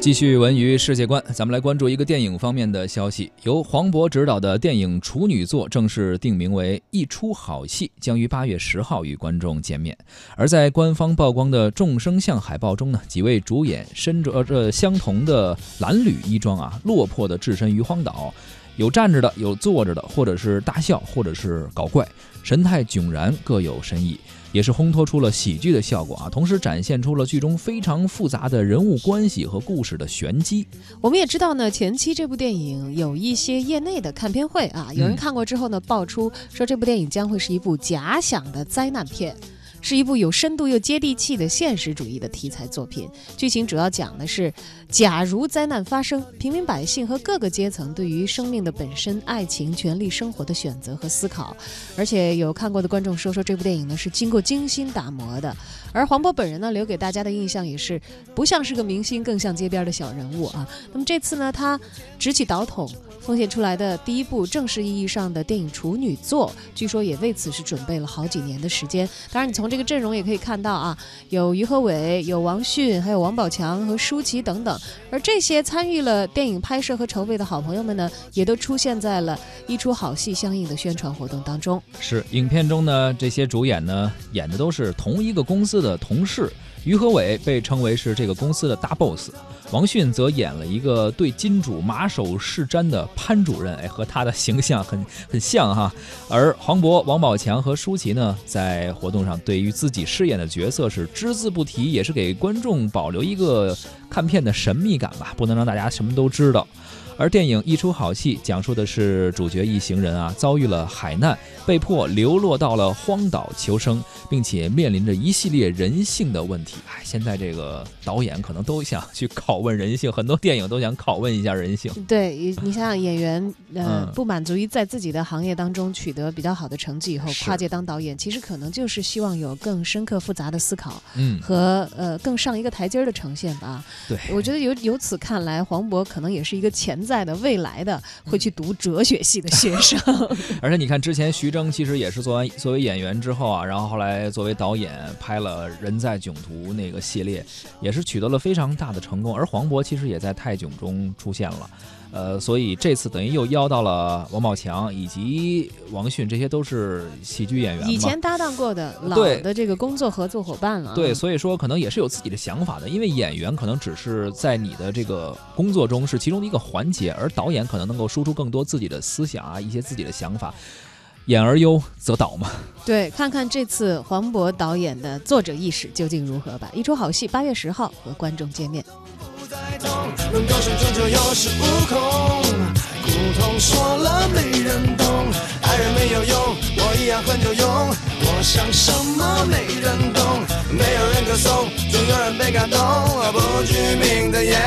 继续文娱世界观，咱们来关注一个电影方面的消息。由黄渤执导的电影处女作正式定名为《一出好戏》，将于八月十号与观众见面。而在官方曝光的众生相海报中呢，几位主演身着着相同的蓝缕衣装啊，落魄的置身于荒岛，有站着的，有坐着的，或者是大笑，或者是搞怪，神态迥然，各有深意。也是烘托出了喜剧的效果啊，同时展现出了剧中非常复杂的人物关系和故事的玄机。我们也知道呢，前期这部电影有一些业内的看片会啊，有人看过之后呢，爆出说这部电影将会是一部假想的灾难片。是一部有深度又接地气的现实主义的题材作品。剧情主要讲的是，假如灾难发生，平民百姓和各个阶层对于生命的本身、爱情、权利、生活的选择和思考。而且有看过的观众说说，这部电影呢是经过精心打磨的。而黄渤本人呢，留给大家的印象也是不像是个明星，更像街边的小人物啊。那么这次呢，他执起导筒。奉献出来的第一部正式意义上的电影处女作，据说也为此是准备了好几年的时间。当然，你从这个阵容也可以看到啊，有于和伟、有王迅、还有王宝强和舒淇等等。而这些参与了电影拍摄和筹备的好朋友们呢，也都出现在了一出好戏相应的宣传活动当中。是影片中呢，这些主演呢演的都是同一个公司的同事。于和伟被称为是这个公司的大 boss，王迅则演了一个对金主马首是瞻的潘主任，哎，和他的形象很很像哈。而黄渤、王宝强和舒淇呢，在活动上对于自己饰演的角色是只字不提，也是给观众保留一个看片的神秘感吧，不能让大家什么都知道。而电影一出好戏，讲述的是主角一行人啊遭遇了海难，被迫流落到了荒岛求生，并且面临着一系列人性的问题。哎，现在这个导演可能都想去拷问人性，很多电影都想拷问一下人性。对，你想想演员，呃，不满足于在自己的行业当中取得比较好的成绩以后跨界当导演，其实可能就是希望有更深刻复杂的思考，嗯，和呃更上一个台阶儿的呈现吧。对，我觉得由由此看来，黄渤可能也是一个潜。在的未来的会去读哲学系的学生，而且你看之前徐峥其实也是做完作为演员之后啊，然后后来作为导演拍了《人在囧途》那个系列，也是取得了非常大的成功。而黄渤其实也在《泰囧》中出现了。呃，所以这次等于又邀到了王宝强以及王迅，这些都是喜剧演员，以前搭档过的老的这个工作合作伙伴了。对，所以说可能也是有自己的想法的，因为演员可能只是在你的这个工作中是其中的一个环节，而导演可能能够输出更多自己的思想啊，一些自己的想法。演而优则导嘛。对，看看这次黄渤导演的作者意识究竟如何吧。一出好戏，八月十号和观众见面。能够生存就有恃无恐，苦痛说了没人懂，爱人没有用，我一样很有用。我想什么没人懂，没有人歌颂，总有人被感动。不具名的演